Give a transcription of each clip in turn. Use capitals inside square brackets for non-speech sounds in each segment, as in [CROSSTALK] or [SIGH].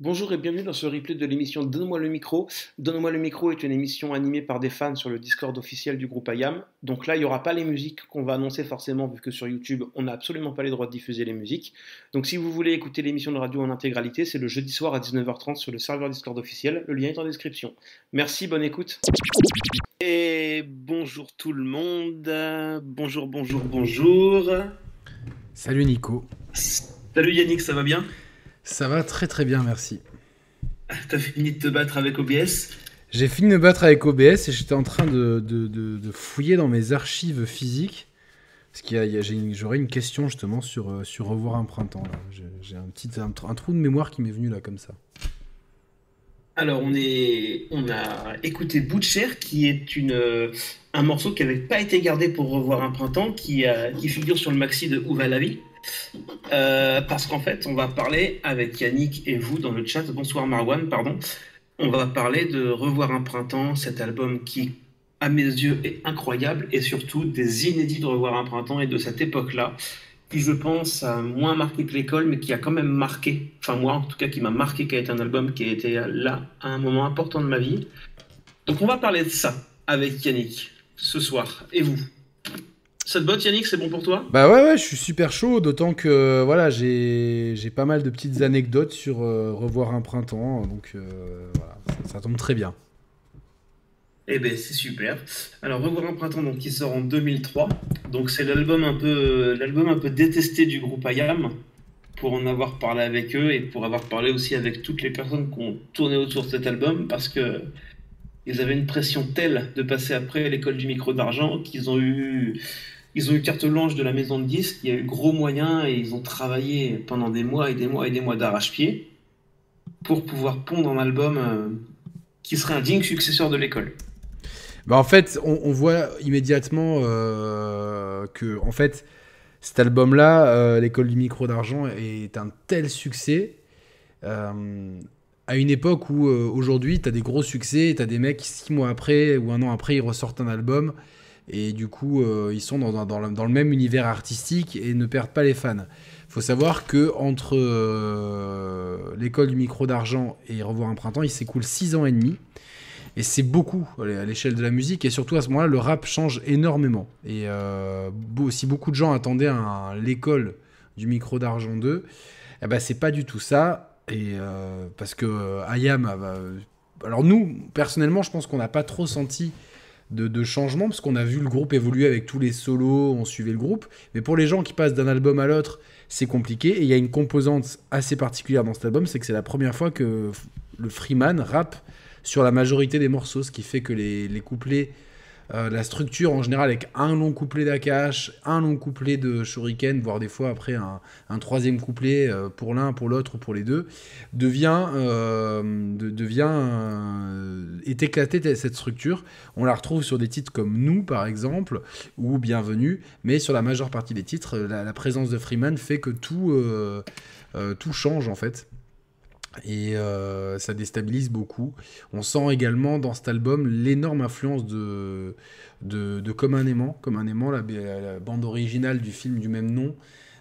Bonjour et bienvenue dans ce replay de l'émission Donne-moi le micro. Donne-moi le micro est une émission animée par des fans sur le Discord officiel du groupe IAM. Donc là, il n'y aura pas les musiques qu'on va annoncer forcément, vu que sur YouTube, on n'a absolument pas les droits de diffuser les musiques. Donc si vous voulez écouter l'émission de radio en intégralité, c'est le jeudi soir à 19h30 sur le serveur Discord officiel. Le lien est en description. Merci, bonne écoute. Et bonjour tout le monde. Bonjour, bonjour, bonjour. Salut Nico. Salut Yannick, ça va bien? Ça va très très bien, merci. T'as fini de te battre avec OBS J'ai fini de me battre avec OBS et j'étais en train de, de, fouiller dans mes archives physiques. Parce qu'il j'aurais une question justement sur, euh, sur Revoir un printemps. J'ai un petit un, trou de mémoire qui m'est venu là comme ça. Alors on, est, on a écouté Butcher qui est une, euh, un morceau qui n'avait pas été gardé pour Revoir un printemps, qui, qui figure sur le maxi de Où va la vie euh, parce qu'en fait, on va parler avec Yannick et vous dans le chat. Bonsoir Marwan, pardon. On va parler de Revoir un printemps, cet album qui, à mes yeux, est incroyable et surtout des inédits de Revoir un printemps et de cette époque-là, qui je pense a moins marqué que l'école, mais qui a quand même marqué, enfin moi en tout cas, qui m'a marqué, qui a été un album qui a été là à un moment important de ma vie. Donc on va parler de ça avec Yannick ce soir. Et vous? Ça te botte Yannick, c'est bon pour toi? Bah ouais, ouais, je suis super chaud, d'autant que voilà, j'ai pas mal de petites anecdotes sur euh, Revoir un printemps, donc euh, voilà, ça, tombe très bien. Eh ben c'est super. Alors Revoir un printemps donc qui sort en 2003. Donc c'est l'album un peu l'album un peu détesté du groupe IAM pour en avoir parlé avec eux et pour avoir parlé aussi avec toutes les personnes qui ont tourné autour de cet album parce que ils avaient une pression telle de passer après l'école du micro d'argent qu'ils ont eu ils ont eu carte blanche de la maison de disques, il y a eu gros moyens et ils ont travaillé pendant des mois et des mois et des mois d'arrache-pied pour pouvoir pondre un album euh, qui serait un digne successeur de l'école. Bah en fait, on, voit immédiatement euh, que en fait, cet album-là, euh, l'école du micro d'argent, est un tel succès. à une époque où aujourd'hui, tu as des gros succès, tu as des mecs qui, six mois après ou un an après, ils ressortent un album et du coup, euh, ils sont dans, le même univers artistique et ne perdent pas les fans. Il faut savoir que entre euh, l'école du micro d'argent et Revoir un printemps, il s'écoule 6 ans et demi. Et c'est beaucoup à l'échelle de la musique. Et surtout à ce moment-là, le rap change énormément. Et euh, si beaucoup de gens attendaient l'école du micro d'argent 2, eh ben, c'est pas du tout ça. Et parce que Ayam, alors nous, personnellement, je pense qu'on n'a pas trop senti de, changement, parce qu'on a vu le groupe évoluer avec tous les solos, on suivait le groupe. Mais pour les gens qui passent d'un album à l'autre, c'est compliqué. Et il y a une composante assez particulière dans cet album, c'est que c'est la première fois que le Freeman rappe sur la majorité des morceaux, ce qui fait que les, les couplets euh, la structure en général avec un long couplet d'Akash, un long couplet de Shuriken, voire des fois après un, troisième couplet euh, pour l'un, pour l'autre ou pour les deux, devient, euh, devient est éclatée cette structure. On la retrouve sur des titres comme Nous par exemple ou Bienvenue, mais sur la majeure partie des titres, la, la présence de Freeman fait que tout, tout change en fait et euh, ça déstabilise beaucoup. On sent également dans cet album l'énorme influence de, de, Comme un aimant, la, bande originale du film du même nom,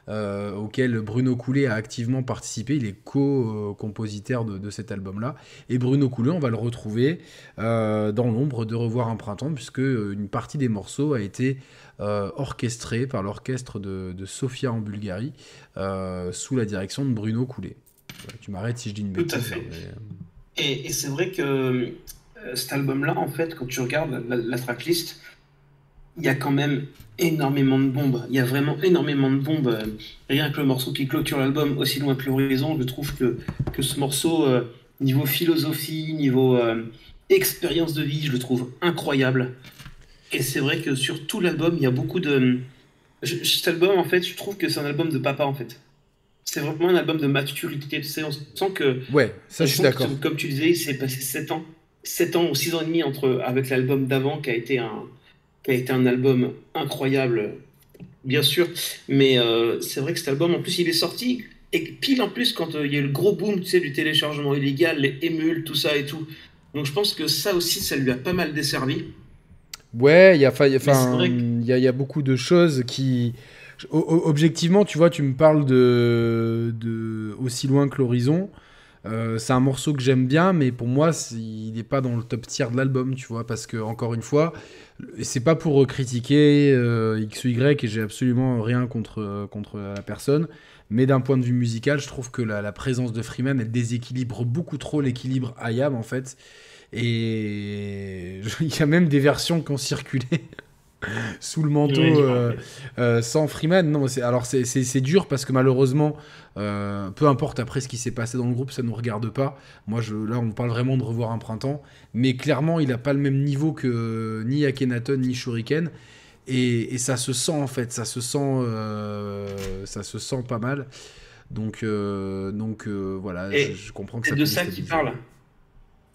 euh, auquel Bruno Coulet a activement participé. Il est co-compositeur de, cet album-là. Et Bruno Coulet, on va le retrouver euh, dans l'ombre de Revoir un printemps, puisque une partie des morceaux a été orchestrée par l'orchestre de, de, Sofia en Bulgarie, sous la direction de Bruno Coulet. Tu m'arrêtes si je dis une bêtise. Tout à fait. Hein, et, c'est vrai que euh, cet album-là, en fait, quand tu regardes la, tracklist, il y a quand même énormément de bombes. Il y a vraiment énormément de bombes. Rien que le morceau qui clôture l'album, Aussi loin que l'horizon, je trouve que, que ce morceau, euh, niveau philosophie, niveau euh, expérience de vie, je le trouve incroyable. Et c'est vrai que sur tout l'album, il y a beaucoup de... cet album, en fait, je trouve que c'est un album de papa, en fait c'est vraiment un album de maturité. Tu sais, on sent que. Ouais, ça je suis d'accord. Comme tu disais, il s'est passé 7 ans. 7 ans ou 6 ans et demi entre, avec l'album d'avant qui a été un qui a été un album incroyable, bien sûr. Mais euh, c'est vrai que cet album, en plus, il est sorti. Et pile en plus, quand euh, il y a eu le gros boom tu sais, du téléchargement illégal, les émules, tout ça et tout. Donc je pense que ça aussi, ça lui a pas mal desservi. Ouais, il y a, y, y a beaucoup de choses qui objectivement, tu vois, tu me parles de, aussi loin que l'horizon. Euh, c'est un morceau que j'aime bien, mais pour moi, il n'est pas dans le top tier de l'album, tu vois, parce que, encore une fois, c'est pas pour critiquer euh, X ou Y, et j'ai absolument rien contre, contre la personne, mais d'un point de vue musical, je trouve que la, présence de Freeman, elle déséquilibre beaucoup trop l'équilibre IAM, en fait. Et [LAUGHS] il y a même des versions qui ont circulé [LAUGHS] sous le manteau euh, euh, sans Freeman. Non, alors c'est dur parce que malheureusement, euh, peu importe après ce qui s'est passé dans le groupe, ça ne nous regarde pas. Moi, je, là, on parle vraiment de revoir un printemps, mais clairement, il n'a pas le même niveau que ni Akhenaton ni Shuriken. Et, ça se sent en fait, ça se sent, ça se sent pas mal. Donc, donc voilà, je, comprends que C'est de ça qu'il parle.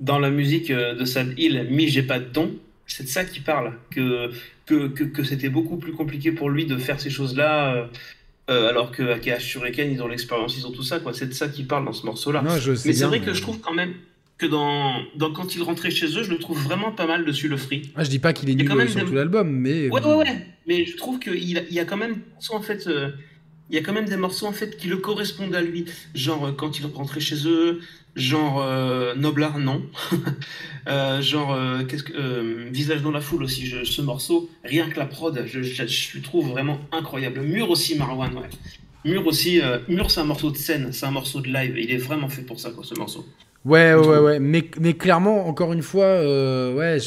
Dans la musique de Sad Hill, Mi, j'ai pas de don c'est de ça qu'il parle, que, que, que, c'était beaucoup plus compliqué pour lui de faire ces choses-là, euh, euh, alors que AKH Shuriken, ils ont l'expérience, ils ont tout ça, quoi. C'est de ça qu'il parle dans ce morceau-là. Mais c'est vrai que je trouve quand même que dans, dans, quand il rentrait chez eux, je le trouve vraiment pas mal dessus, le free. Ah, je dis pas qu'il est nul sur tout l'album, mais... Ouais, ouais, ouais, mais je trouve qu'il il y a quand même, en fait... Euh, il y a quand même des morceaux en fait qui le correspondent à lui. Genre quand il rentrait chez eux, genre euh, Noblar, non. [LAUGHS] Euh, genre, euh, qu'est-ce que, Visage dans la foule aussi, ce morceau, rien que la prod, je, je, le trouve vraiment incroyable. Mur aussi, Marwan, ouais. Mur aussi, Mur c'est un morceau de scène, c'est un morceau de live, il est vraiment fait pour ça, quoi, ce morceau. Ouais, ouais, ouais, mais, mais clairement, encore une fois, ouais,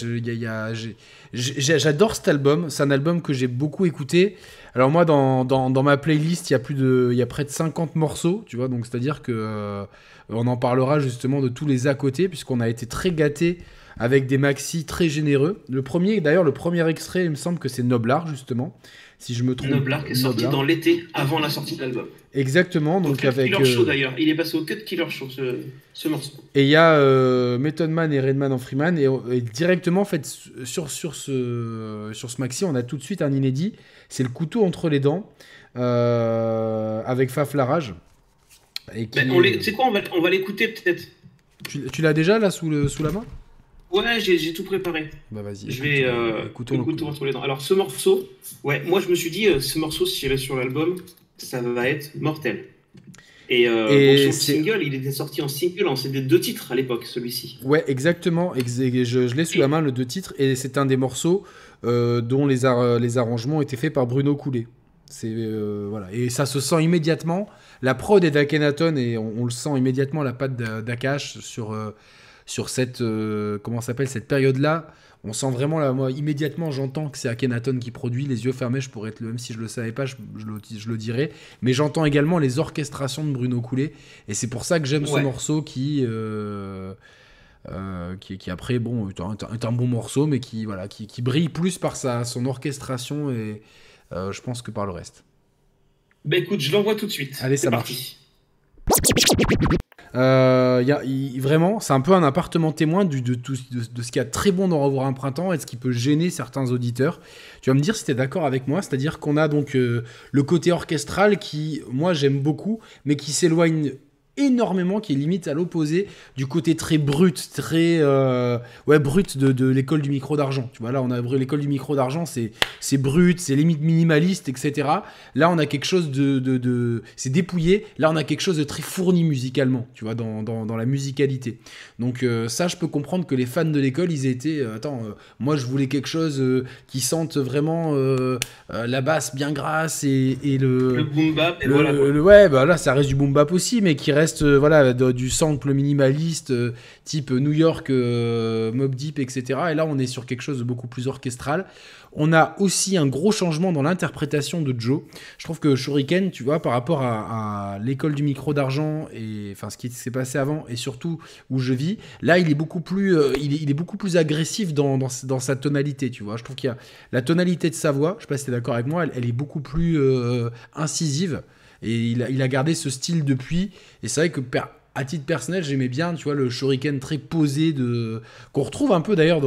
j'adore cet album, c'est un album que j'ai beaucoup écouté. Alors moi, dans, dans, dans, ma playlist, il y a plus de, il y a près de 50 morceaux, tu vois, donc c'est-à-dire que on en parlera justement de tous les à côté, puisqu'on a été très gâtés avec des maxi très généreux. Le premier, d'ailleurs, le premier extrait, il me semble que c'est Noblar, justement. Si je me trompe. Noblar qui est sorti dans l'été, avant la sortie de l'album. Exactement, donc avec. Killer Show euh, d'ailleurs, il est passé au Cut Killer Show ce, morceau. Et il y a euh, Method Man et Redman en Freeman, et, directement, en fait, sur, sur, ce, sur ce maxi, on a tout de suite un inédit. C'est le couteau entre les dents, euh, avec Faf Larage. C'est quoi, on va, l'écouter peut-être. Tu, l'as déjà là sous, le, sous la main? Ouais, j'ai tout préparé. Bah vas-y. Je vais euh, couteau, entre les dents. Alors ce morceau, ouais, moi je me suis dit, euh, ce morceau, si est sur l'album, ça va être mortel. Et, euh, son single, il était sorti en single, en CD deux titres à l'époque, celui-ci. Ouais, exactement. je, je l'ai sous la main, le deux titres, et c'est un des morceaux euh, dont les, les arrangements étaient faits par Bruno Coulet. C'est voilà, et ça se sent immédiatement. La prod est d'Akenaton et on, le sent immédiatement la patte d'Akash sur, euh, sur cette, euh, comment s'appelle, cette période-là. On sent vraiment, là, moi, immédiatement, j'entends que c'est Akhenaton qui produit. Les yeux fermés, je pourrais être le même si je le savais pas, je, je, le, dirais. Mais j'entends également les orchestrations de Bruno Coulet. Et c'est pour ça que j'aime ce morceau qui, euh, qui, qui, après, bon, est un, bon morceau, mais qui, voilà, qui, qui brille plus par sa, son orchestration et je pense que par le reste. Bah écoute, je l'envoie tout de suite. Allez, ça marche. Euh, y a, vraiment, c'est un peu un appartement témoin du, de, tout, de, ce qu'il y a de très bon dans Revoir un printemps et de ce qui peut gêner certains auditeurs. Tu vas me dire si tu es d'accord avec moi, c'est-à-dire qu'on a donc euh, le côté orchestral qui, moi, j'aime beaucoup, mais qui s'éloigne énormément, qui est limite à l'opposé du côté très brut, très euh, ouais brut de, de l'école du micro d'argent. Tu vois là, on a l'école du micro d'argent, c'est c'est brut, c'est limite minimaliste, etc. Là, on a quelque chose de, de, de c'est dépouillé. Là, on a quelque chose de très fourni musicalement, tu vois, dans, dans, dans la musicalité. Donc euh, ça, je peux comprendre que les fans de l'école, ils étaient, euh, attends, moi je voulais quelque chose qui sente vraiment la basse bien grasse et, et le le boom bap. Et voilà, ouais, bah là, ça reste du boom bap aussi, mais qui reste euh, voilà, du sample minimaliste, euh, type New York, euh, Mob Deep, etc. Et là, on est sur quelque chose de beaucoup plus orchestral. On a aussi un gros changement dans l'interprétation de Joe. Je trouve que Shuriken, tu vois, par rapport à, l'école du micro d'argent et enfin ce qui s'est passé avant et surtout où je vis, là il est beaucoup plus, il, est, beaucoup plus agressif dans, dans, sa tonalité, tu vois. Je trouve qu'il y a la tonalité de sa voix. Je sais pas si es d'accord avec moi, elle, est beaucoup plus incisive. Et il a, gardé ce style depuis. Et c'est vrai que à titre personnel, j'aimais bien, tu vois, le shuriken très posé de qu'on retrouve un peu d'ailleurs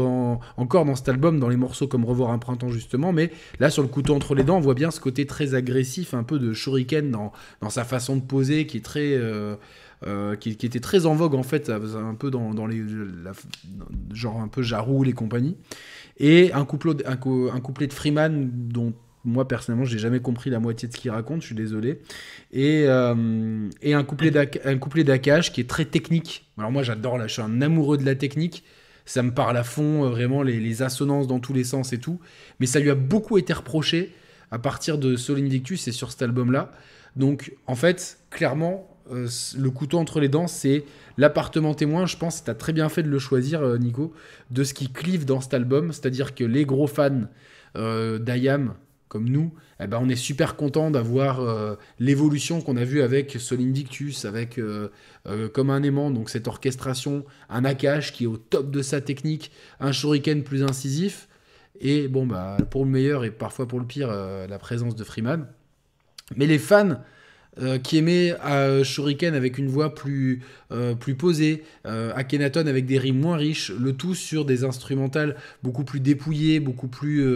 encore dans cet album, dans les morceaux comme Revoir un printemps justement, mais là sur le couteau entre les dents, on voit bien ce côté très agressif, un peu de shuriken dans, dans sa façon de poser, qui est très euh, euh, qui, était très en vogue en fait, un peu dans, dans les genre un peu Jaroul et compagnie, et un couplet de Freeman dont moi personnellement, j'ai jamais compris la moitié de ce qu'il raconte, je suis désolé. Et, euh, et un couplet d'Akash qui est très technique. Alors moi j'adore, là, je suis un amoureux de la technique. Ça me parle à fond, euh, vraiment les, assonances dans tous les sens et tout. Mais ça lui a beaucoup été reproché à partir de Sol Invictus et sur cet album-là. Donc en fait, clairement, euh, le couteau entre les dents, c'est l'appartement témoin. Je pense que tu as très bien fait de le choisir, Nico, de ce qui clive dans cet album. C'est-à-dire que les gros fans d'Ayam, comme nous, eh ben, on est super content d'avoir euh, l'évolution qu'on a vue avec Solindictus, avec euh, comme un aimant, donc cette orchestration, un Akash qui est au top de sa technique, un Shuriken plus incisif, et bon, bah, pour le meilleur et parfois pour le pire, la présence de Freeman. Mais les fans euh, qui aimait à Shuriken avec une voix plus, euh, plus posée, euh, Akhenaton avec des rimes moins riches, le tout sur des instrumentales beaucoup plus dépouillées, beaucoup plus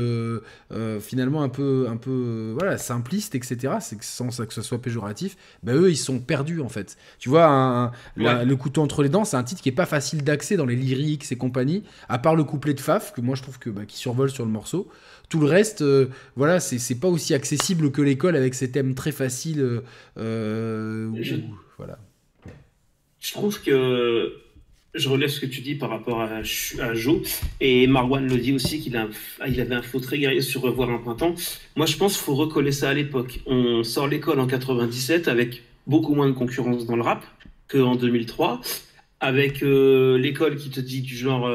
finalement un peu, un peu voilà, simplistes, etc. C'est sans que ce soit péjoratif. Ben, eux, ils sont perdus en fait. Tu vois, Le couteau entre les dents, c'est un titre qui est pas facile d'accès dans les lyrics et compagnie, à part le couplet de Faf, que moi je trouve que, bah, qui survole sur le morceau. Tout le reste, euh, voilà, c'est pas aussi accessible que l'école avec ses thèmes très faciles. Euh, euh, je, voilà. Je trouve que je relève ce que tu dis par rapport à, à Joe et Marwan le dit aussi qu'il a, il avait un faux très guerrier sur Revoir un printemps. Moi, je pense qu'il faut recoller ça à l'époque. On sort l'école en 97 avec beaucoup moins de concurrence dans le rap qu'en 2003, avec l'école qui te dit du genre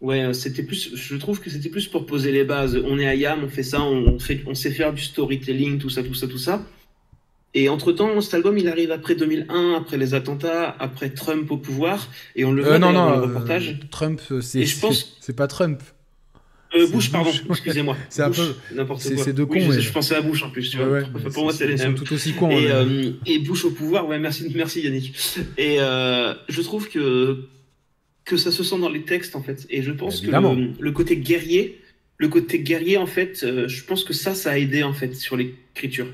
Ouais, euh, c'était plus. Je trouve que c'était plus pour poser les bases. On est à YAM, on fait ça, on, fait, on sait faire du storytelling, tout ça, tout ça, tout ça. Et entre temps, cet album, il arrive après 2001, après les attentats, après Trump au pouvoir, et on le euh, voit non, non, dans le euh, reportage. Trump, c'est. je pense. C'est pas Trump. Euh, Bush, pardon, excusez-moi. [LAUGHS] C'est un peu n'importe quoi. C'est de con. mais... je, pensais à Bush en plus, tu vois. Pour moi, c'est les mêmes. tout aussi con. Et, euh, et, Bush au pouvoir, ouais, merci, [LAUGHS] merci Yannick. Et euh, je trouve que que ça se sent dans les textes en fait. Et je pense que le, côté guerrier, le côté guerrier en fait, euh, je pense que ça, ça a aidé en fait sur l'écriture.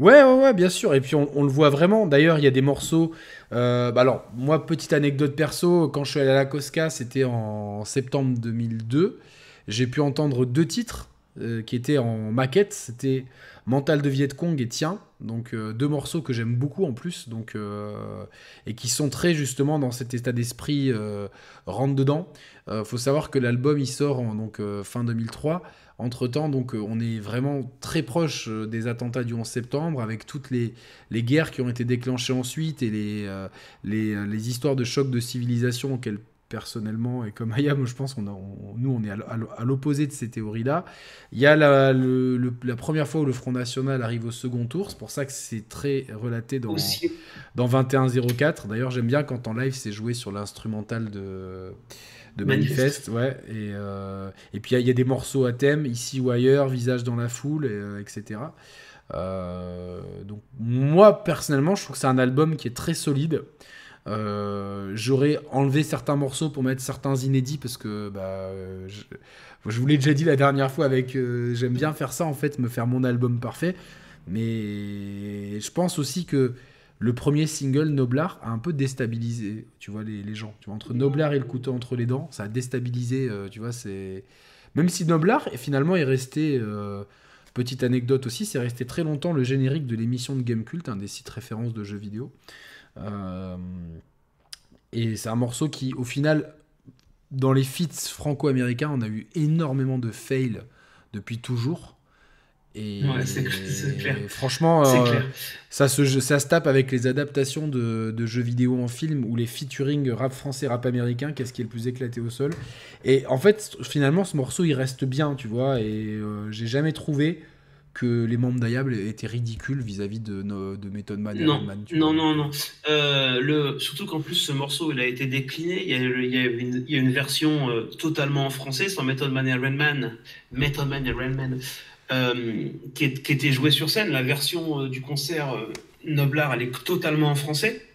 Ouais, ouais, ouais, bien sûr. Et puis on, le voit vraiment. D'ailleurs, il y a des morceaux. Euh, bah alors, moi, petite anecdote perso, quand je suis allé à la Cosca, c'était en septembre 2002. J'ai pu entendre deux titres euh, qui étaient en maquette. C'était Mental de Viet Cong et Tiens. Donc euh, deux morceaux que j'aime beaucoup en plus, donc euh, et qui sont très justement dans cet état d'esprit rentre dedans. faut savoir que l'album il sort en donc fin 2003. Entre temps, donc on est vraiment très proche des attentats du 11 septembre, avec toutes les, les guerres qui ont été déclenchées ensuite et les, les, les histoires de choc de civilisation auxquelles personnellement, et comme Ayam, je pense qu'on nous, on est à l'opposé de ces théories-là. Il y a la, la, première fois où le Front National arrive au second tour, c'est pour ça que c'est très relaté dans, dans 21-04. D'ailleurs, j'aime bien quand en live, c'est joué sur l'instrumental de, de Manifeste. Ouais, et, euh, et puis il y, a des morceaux à thème, ici ou ailleurs, visage dans la foule, et, etc. Euh, euh, donc moi, personnellement, je trouve que c'est un album qui est très solide. Euh, j'aurais enlevé certains morceaux pour mettre certains inédits parce que bah, je, vous l'ai déjà dit la dernière fois avec euh, j'aime bien faire ça en fait, me faire mon album parfait. Mais je pense aussi que le premier single Noblar a un peu déstabilisé, tu vois, les, les gens. Tu vois, entre Noblar et le couteau entre les dents, ça a déstabilisé, euh, tu vois, c'est... Même si Noblar, finalement, est resté... petite anecdote aussi, c'est resté très longtemps le générique de l'émission de Game Cult, un des sites références de jeux vidéo. Euh, et c'est un morceau qui, au final, dans les feats franco-américains, on a eu énormément de fails depuis toujours. Et, clair. franchement, euh, Ça, se, ça se tape avec les adaptations de, de, jeux vidéo en film ou les featuring rap français, rap américain, qu'est-ce qui est le plus éclaté au sol. Et en fait, finalement, ce morceau, il reste bien, tu vois, et euh, j'ai jamais trouvé que les membres d'Ayable étaient ridicules vis-à-vis de, de Method Man et non, Non, non, non. Euh, le, surtout qu'en plus, ce morceau, il a été décliné. Il y a, il y a, une, il y a une, version euh, totalement en français, sans Method Man et Rainman. Method Man et Rainman. Euh, qui, qui, était jouée sur scène. La version du concert Noblar, elle est totalement en français.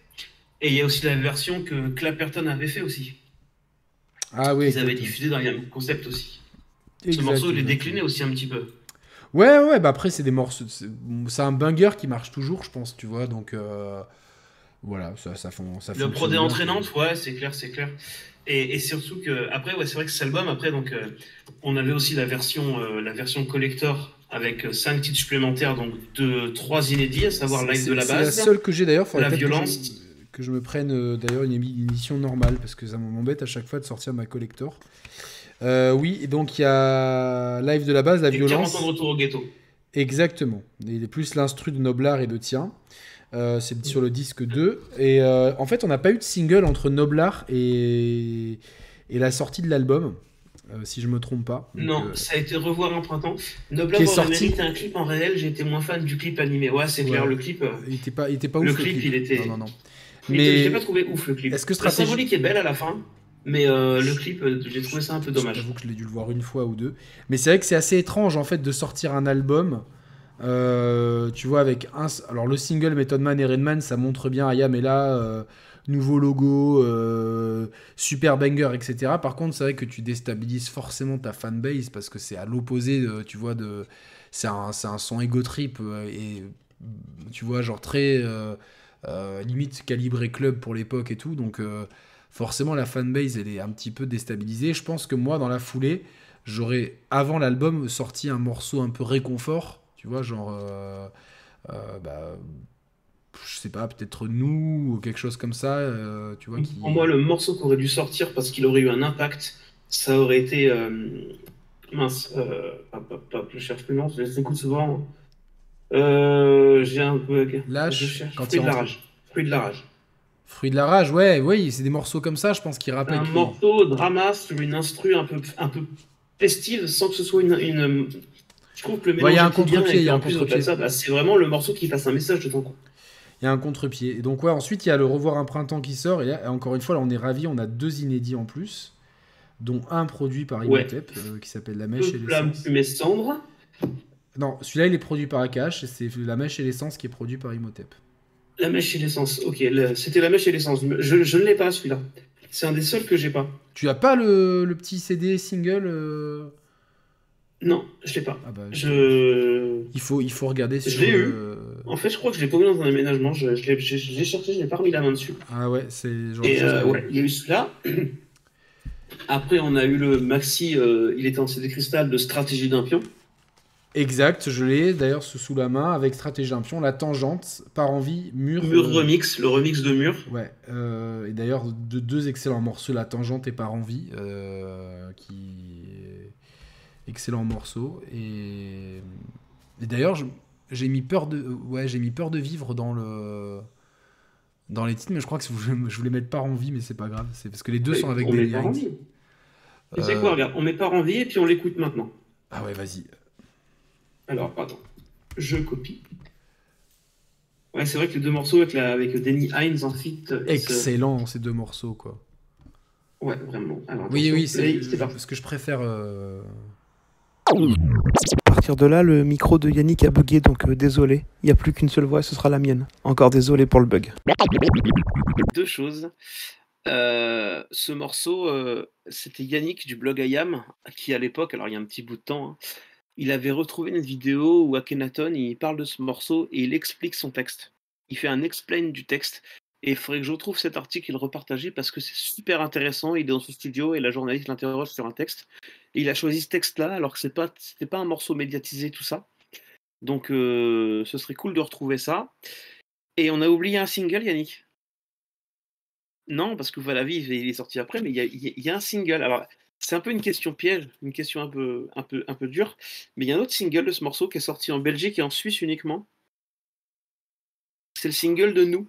Et il y a aussi la version que Clapperton avait fait aussi. Ah oui. Ils avaient diffusé dans le concept aussi. Ce morceau, il est décliné aussi un petit peu. Ouais, ouais, bah après, c'est des morceaux. C'est un banger qui marche toujours, je pense, tu vois. Donc, euh, voilà, ça, ça, ça Le prodé entraînante, ouais, c'est clair, c'est clair. Et, et, surtout que, après, ouais, c'est vrai que cet album, après, donc, euh, on avait aussi la version, euh, la version collector avec 5 titres supplémentaires, donc de 3 inédits, à savoir Live de la base. C'est la seule que j'ai d'ailleurs. La violence. Que je, que je, me prenne d'ailleurs une, édition normale, parce que ça m'embête à chaque fois de sortir ma collector. Euh, oui, et donc il y a Live de la base, la et violence. 40 ans de retour au ghetto. Exactement. Il est plus l'instru de Noblar et de Tien. Euh, c'est sur le disque 2. Et euh, en fait, on n'a pas eu de single entre Noblar et, et la sortie de l'album, euh, si je me trompe pas. Donc, non, ça a été revoir un printemps. Noblar aurait sorti. mérité un clip en réel, été moins fan du clip animé. Ouais, c'est clair, Ouais. le clip. il était pas, il était pas Le ouf. clip, il était- Non, non, non. Mais je l'ai pas trouvé ouf le clip. Est-ce que La stratégie- symbolique est belle à la fin, mais euh, le clip, euh, j'ai trouvé ça un peu dommage. J'avoue que je l'ai dû le voir une fois ou deux. Mais c'est vrai que c'est assez étrange en fait de sortir un album. euh, tu vois, avec un. Alors le single Method Man et Redman, ça montre bien Ayam est là, nouveau logo, super banger, etc. Par contre, c'est vrai que tu déstabilises forcément ta fanbase parce que c'est à l'opposé, tu vois, de. C'est un, un son ego trip et tu vois, genre très. limite calibré club pour l'époque et tout. Donc. Forcément la fanbase elle est un petit peu déstabilisée. Je pense que moi dans la foulée, j'aurais avant l'album sorti un morceau un peu réconfort, tu vois, genre euh, euh, bah, je sais pas, peut-être nous ou quelque chose comme ça, euh, tu vois qui Pour moi, le morceau qui aurait dû sortir parce qu'il aurait eu un impact, ça aurait été. euh, mince, hop, hop, hop, je cherche plus le nom, je les écoute souvent. J'ai un bug. Lâche, Je cherche. quand Fruit de la rage. Fruit de la rage. Fruit de la rage, ouais, oui, c'est des morceaux comme ça, je pense qui rappellent Un que- morceau drama sur une instru un peu, un peu festive sans que ce soit une. une- Je trouve que le Ouais, il y a un mélange contre-pied, il y a un contre-pied. bah, c'est vraiment le morceau qui passe un message de ton coup. Il y a un contre-pied. Et donc, ouais, ensuite, il y a le Revoir un printemps qui sort. Et là, encore une fois, là, on est ravis. On a deux inédits en plus, dont un produit par Ouais. Imhotep, euh, qui s'appelle La Mèche et Peu flamme, l'essence. fumée, cendre. Non, celui-là, il est produit par Akash. et C'est La Mèche et l'essence qui est produit par Imhotep. La mèche et l'essence. Ok, le- c'était la mèche et l'essence. Je, je ne l'ai pas celui-là. C'est un des seuls que j'ai pas. Tu as pas le, le petit CD single euh Non, je l'ai pas. Ah bah, Je... il, faut, il faut regarder Je sur l'ai le- En fait, je crois que je l'ai pas mis dans un aménagement. Je, je l'ai je- je l'ai cherché, je n'ai pas remis la main dessus. Ah ouais, c'est genre. Et euh, ouais, il y a eu celui-là. [CLEARS THROAT] Après, on a eu le maxi, euh, il était en CD cristal de stratégie d'un pion. Exact, je l'ai d'ailleurs sous la main avec Stratégie d'un pion, La Tangente, Par Envie, Mur. Mur euh, remix, le remix de Mur. Ouais, euh, et d'ailleurs de deux excellents morceaux, La Tangente et Par Envie, euh, qui excellents morceaux. Et, et d'ailleurs, j'ai mis peur de, ouais, j'ai mis peur de vivre dans le dans les titres, mais je crois que je voulais, mettre Par Envie, mais c'est pas grave, c'est parce que les deux sont avec on des met. Tu sais Euh, quoi, regarde, on met pas en vie et puis on l'écoute maintenant. Ah ouais, vas-y. Alors, attends, je copie. Ouais, c'est vrai que les deux morceaux avec, la, avec Danny Hines en feat. euh, Excellent ces deux morceaux quoi. Ouais, vraiment. Alors, Oui, oui, c'est parce que je préfère. euh, À partir de là, le micro de Yannick a bugué, donc euh, désolé. Il n'y a plus qu'une seule voix, ce sera la mienne. Encore désolé pour le bug. Deux choses. Euh, ce morceau, euh, c'était Yannick du blog IAM, qui à l'époque, alors il y a un petit bout de temps, hein, il avait retrouvé une vidéo où Akhenaton il parle de ce morceau et il explique son texte. Il fait un explain du texte. Et il faudrait que je retrouve cet article et le repartager parce que c'est super intéressant. Il est dans son studio et la journaliste l'interroge sur un texte. Et il a choisi ce texte-là alors que c'est pas, c'était pas un morceau médiatisé, tout ça. Donc euh, ce serait cool de retrouver ça. Et on a oublié un single, Yannick. Non, parce que voilà, vie, il est sorti après, mais il y a un single. Alors, c'est un peu une question piège, une question un peu, un peu, un peu dure, mais il y a un autre single de ce morceau qui est sorti en Belgique et en Suisse uniquement. C'est le single de Nous.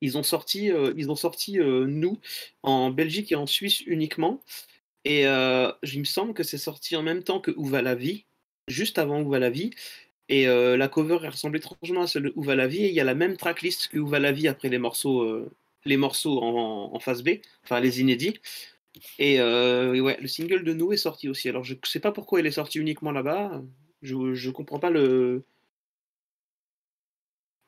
Ils ont sorti, euh, ils ont sorti euh, Nous en Belgique et en Suisse uniquement. Et euh, il me semble que c'est sorti en même temps que Où va la vie, juste avant Où va la vie. Et la cover ressemble étrangement à celle de Où va la vie. Et il y a la même tracklist que Où va la vie après les morceaux, les morceaux en, en face B, enfin les inédits. Et, euh, et ouais, le single de Nous est sorti aussi. Alors je sais pas pourquoi il est sorti uniquement là-bas. Je, je comprends pas le.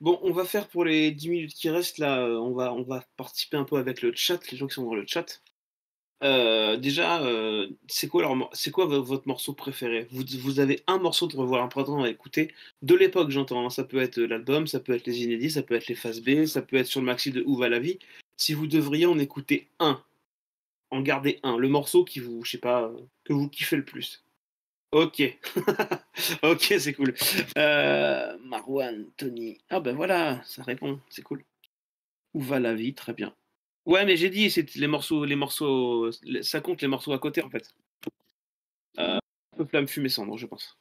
Bon, on va faire pour les 10 minutes qui restent là, euh, on va, on va participer un peu avec le chat, les gens qui sont dans le chat. Euh, déjà, c'est quoi, leur quoi vo- votre morceau préféré? Vous, vous avez un morceau de Revoir un printemps à écouter, de l'époque j'entends, hein, ça peut être l'album, ça peut être les inédits, ça peut être les phases B, ça peut être sur le maxi de Où va la vie. Si vous devriez en écouter un, en garder un, le morceau qui vous, je sais pas, que vous kiffez le plus. Ok. [LAUGHS] ok, c'est cool. Euh, Marwan, Tony. Ah ben voilà, ça répond, c'est cool. Où va la vie? Très bien. Ouais, mais j'ai dit, c'est les morceaux, les morceaux, ça compte les morceaux à côté en fait. Euh, un peu flamme fumée cendre, je pense.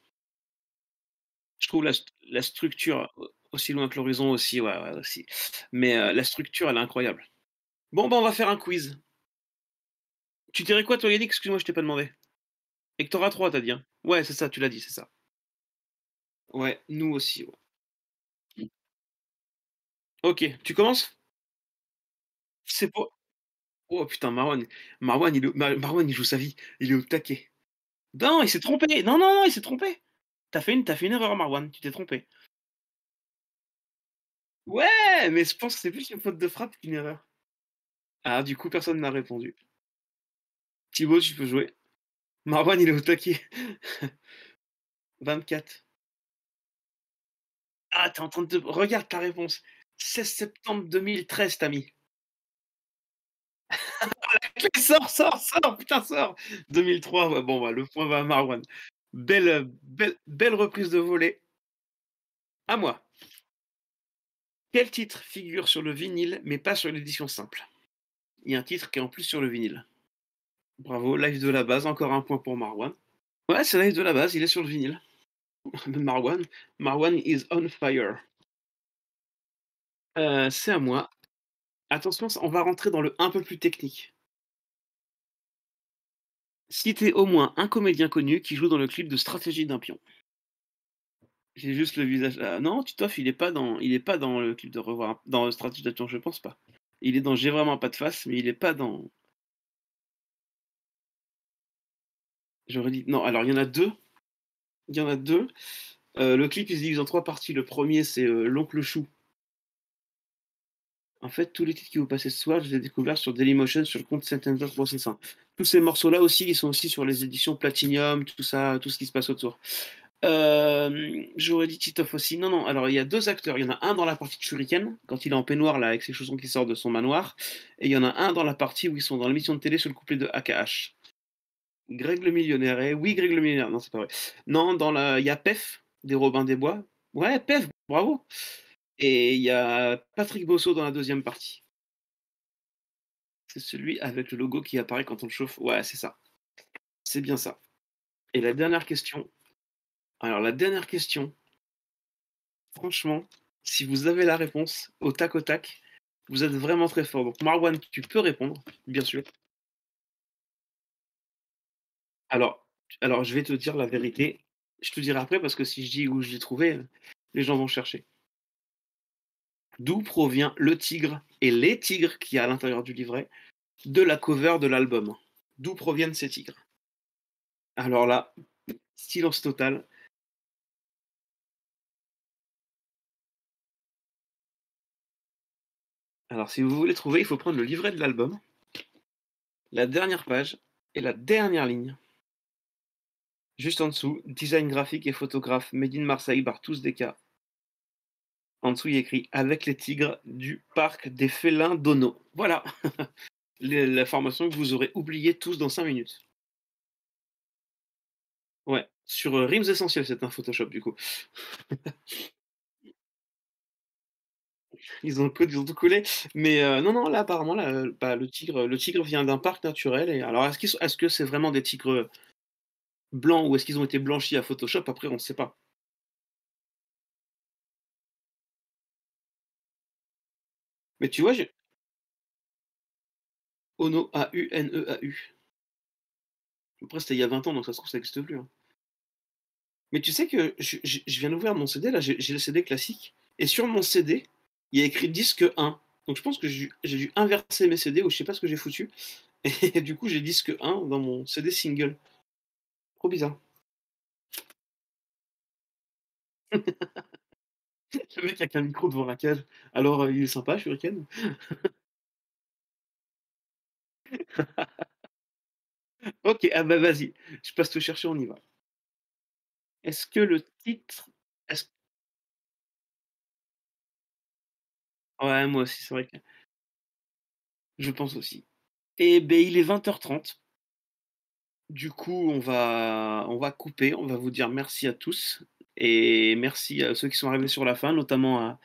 Je trouve la, la structure aussi loin que l'horizon aussi, ouais, ouais, aussi. Mais euh, la structure, elle est incroyable. Bon, ben on va faire un quiz. Tu dirais quoi, toi, Yannick? Excuse-moi, je t'ai pas demandé. Et que t'auras 3, t'as dit. Hein ouais, c'est ça, tu l'as dit, c'est ça. Ouais, nous aussi. Ouais. Ok, tu commences? C'est pour. Oh putain, Marwan. Marwan il, Mar Marwan, il joue sa vie. Il est au taquet. Non, il s'est trompé. Non, non, non, il s'est trompé. T'as fait, une... Fait une erreur, Marwan. Tu t'es trompé. Ouais, mais je pense que c'est plus une faute de frappe qu'une erreur. Ah, du coup, personne n'a répondu. Thibaut, tu peux jouer. Marwan, il est au taquet. [LAUGHS] 24. Ah, t'es en train de. Regarde ta réponse. 16 septembre 2013, t'as mis. sors, sors, sors, putain, sors 2003, ouais, bon, bah, le point va à Marwan. Belle, belle, belle reprise de volée. À moi. Quel titre figure sur le vinyle, mais pas sur l'édition simple? Il y a un titre qui est en plus sur le vinyle. Bravo, live de la base, encore un point pour Marwan. Ouais, c'est live de la base, il est sur le vinyle. [LAUGHS] Marwan, Marwan is on fire. Euh, c'est à moi. Attention, on va rentrer dans le un peu plus technique. Citez au moins un comédien connu qui joue dans le clip de Stratégie d'un pion. J'ai juste le visage. Ah, non, Titoff, il est pas dans, le clip de revoir, dans Stratégie d'un pion, je pense pas. Il est dans J'ai vraiment pas de face, mais il est pas dans. J'aurais dit non. Alors il y en a deux. Il y en a deux. Euh, le clip il se divise en trois parties. Le premier c'est euh, l'oncle Chou en fait, tous les titres qui vous passez ce soir, je les ai découverts sur Dailymotion, sur le compte Sentence Processing. Tous ces morceaux-là aussi, ils sont aussi sur les éditions Platinum, tout ça, tout ce qui se passe autour. Euh, J'aurais dit Titoff aussi. Non, non. Alors, il y a deux acteurs. Il y en a un dans la partie de Shuriken, quand il est en peignoir, là, avec ses chaussons qui sortent de son manoir. Et il y en a un dans la partie où ils sont dans l'émission de télé sur le couplet de AKH. Greg le millionnaire. Eh oui, Greg le millionnaire. Non, c'est pas vrai. Non, dans la... il y a Pef, des Robins des Bois. Ouais, Pef, bravo. Et il y a Patrick Bosso dans la deuxième partie. C'est celui avec le logo qui apparaît quand on le chauffe. Ouais, c'est ça. C'est bien ça. Et la dernière question. Alors, la dernière question. Franchement, si vous avez la réponse au tac au tac, vous êtes vraiment très fort. Donc, Marwan, tu peux répondre, bien sûr. Alors, alors, je vais te dire la vérité. Je te dirai après parce que si je dis où je l'ai trouvé, les gens vont chercher. D'où provient le tigre et les tigres qui a à l'intérieur du livret de la cover de l'album? D'où proviennent ces tigres? Alors là, silence total. Alors si vous voulez trouver, il faut prendre le livret de l'album, la dernière page et la dernière ligne. Juste en dessous, design graphique et photographe Made in Marseille par tous des cas en dessous, il écrit Avec les tigres du parc des félins d'Ono. Voilà [LAUGHS] la formation que vous aurez oubliée tous dans 5 minutes. Ouais, sur euh, Rimes Essentiels, c'est un Photoshop du coup. [LAUGHS] ils, ont, tout collé. Mais euh, non, non, là apparemment, là, bah, le, tigre, le tigre vient d'un parc naturel. Alors, est-ce que c'est vraiment des tigres blancs ou est-ce qu'ils ont été blanchis à Photoshop Après, on ne sait pas. Mais tu vois, j'ai. Ono, A-U-N-E-A-U. Après, c'était il y a 20 ans, donc ça se trouve, ça n'existe plus. Hein. Mais tu sais que je, viens d'ouvrir mon CD, là, j'ai le CD classique, et sur mon CD, il y a écrit disque 1. Donc je pense que j'ai dû inverser mes CD, ou je sais pas ce que j'ai foutu. [LAUGHS] Et du coup, j'ai disque 1 dans mon CD single. Trop bizarre. [LAUGHS] Le mec avec un micro devant la cage. Alors, euh, il est sympa, Shuriken? [LAUGHS] Ok, ah bah vas-y. Je passe te chercher, on y va. Est-ce que le titre. Est ouais, moi aussi, c'est vrai que. Je pense aussi. Eh ben, il est 20h30. Du coup, on va, couper. On va vous dire merci à tous. Et merci à ceux qui sont arrivés sur la fin, notamment à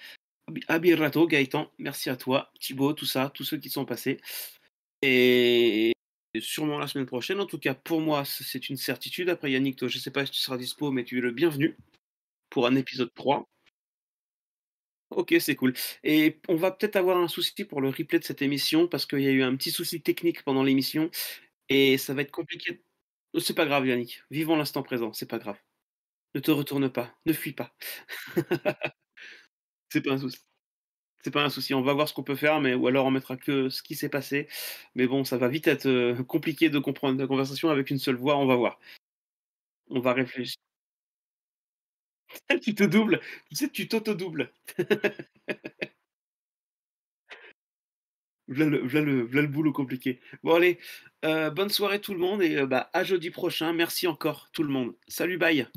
Abirato, Gaëtan. Merci à toi, Thibaut, tout ça, tous ceux qui sont passés. Et sûrement la semaine prochaine. En tout cas, pour moi, c'est une certitude. Après, Yannick, toi, je ne sais pas si tu seras dispo, mais tu es le bienvenu pour un épisode 3. Ok, c'est cool. Et on va peut-être avoir un souci pour le replay de cette émission parce qu'il y a eu un petit souci technique pendant l'émission et ça va être compliqué. C'est pas grave, Yannick. Vivons l'instant présent, c'est pas grave. Ne te retourne pas, ne fuis pas. [LAUGHS] c'est pas un souci. C'est pas un souci. On va voir ce qu'on peut faire, mais ou alors on mettra que ce qui s'est passé. Mais bon, ça va vite être euh, compliqué de comprendre la conversation avec une seule voix. On va voir. On va réfléchir. [LAUGHS] tu te doubles. Tu sais, tu t'auto-doubles. [LAUGHS] Voilà le, boulot compliqué. Bon, allez, bonne soirée tout le monde et euh, bah, à jeudi prochain. Merci encore tout le monde. Salut, bye.